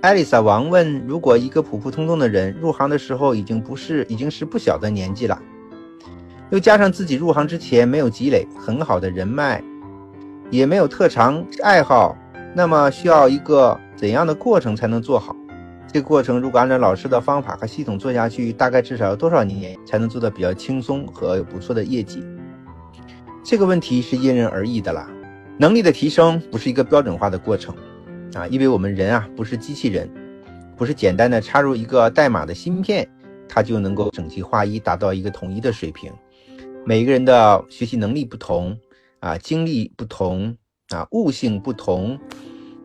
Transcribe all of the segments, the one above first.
艾丽莎王问：“如果一个普普通通的人入行的时候已经不是已经是不小的年纪了，又加上自己入行之前没有积累很好的人脉，也没有特长爱好，那么需要一个怎样的过程才能做好？这个过程如果按照老师的方法和系统做下去，大概至少要多少年才能做得比较轻松和有不错的业绩？这个问题是因人而异的啦。能力的提升不是一个标准化的过程。”啊，因为我们人啊不是机器人，不是简单的插入一个代码的芯片，它就能够整齐划一，达到一个统一的水平。每个人的学习能力不同，啊，经历不同，啊，悟性不同，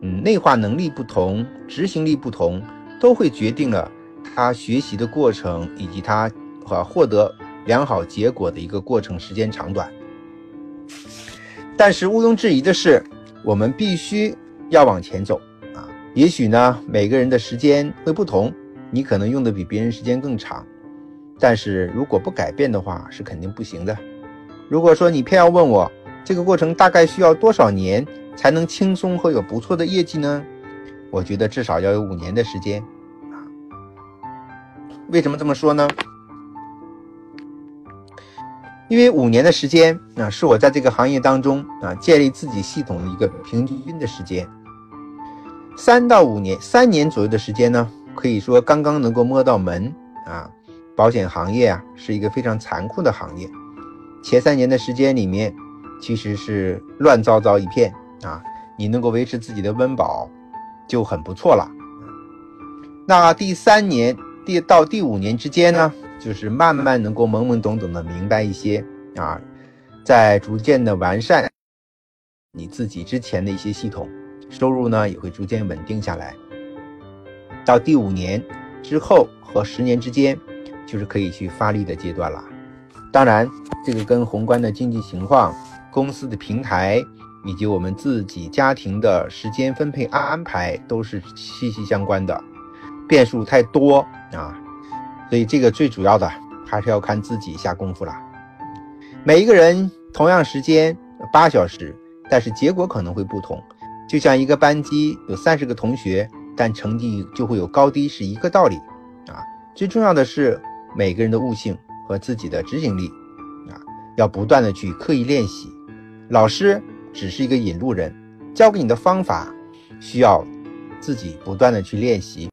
嗯，内化能力不同，执行力不同，都会决定了他学习的过程以及他和获得良好结果的一个过程时间长短。但是毋庸置疑的是，我们必须。要往前走啊！也许呢，每个人的时间会不同，你可能用的比别人时间更长，但是如果不改变的话，是肯定不行的。如果说你偏要问我这个过程大概需要多少年才能轻松和有不错的业绩呢？我觉得至少要有五年的时间啊！为什么这么说呢？因为五年的时间啊，是我在这个行业当中啊建立自己系统的一个平均的时间。三到五年，三年左右的时间呢，可以说刚刚能够摸到门啊。保险行业啊，是一个非常残酷的行业。前三年的时间里面，其实是乱糟糟一片啊。你能够维持自己的温饱，就很不错了。那第三年、第到第五年之间呢？就是慢慢能够懵懵懂懂的明白一些啊，在逐渐的完善你自己之前的一些系统，收入呢也会逐渐稳定下来。到第五年之后和十年之间，就是可以去发力的阶段了。当然，这个跟宏观的经济情况、公司的平台以及我们自己家庭的时间分配安安排都是息息相关的，变数太多啊。所以这个最主要的还是要看自己下功夫了。每一个人同样时间八小时，但是结果可能会不同。就像一个班级有三十个同学，但成绩就会有高低，是一个道理啊。最重要的是每个人的悟性和自己的执行力啊，要不断的去刻意练习。老师只是一个引路人，教给你的方法需要自己不断的去练习。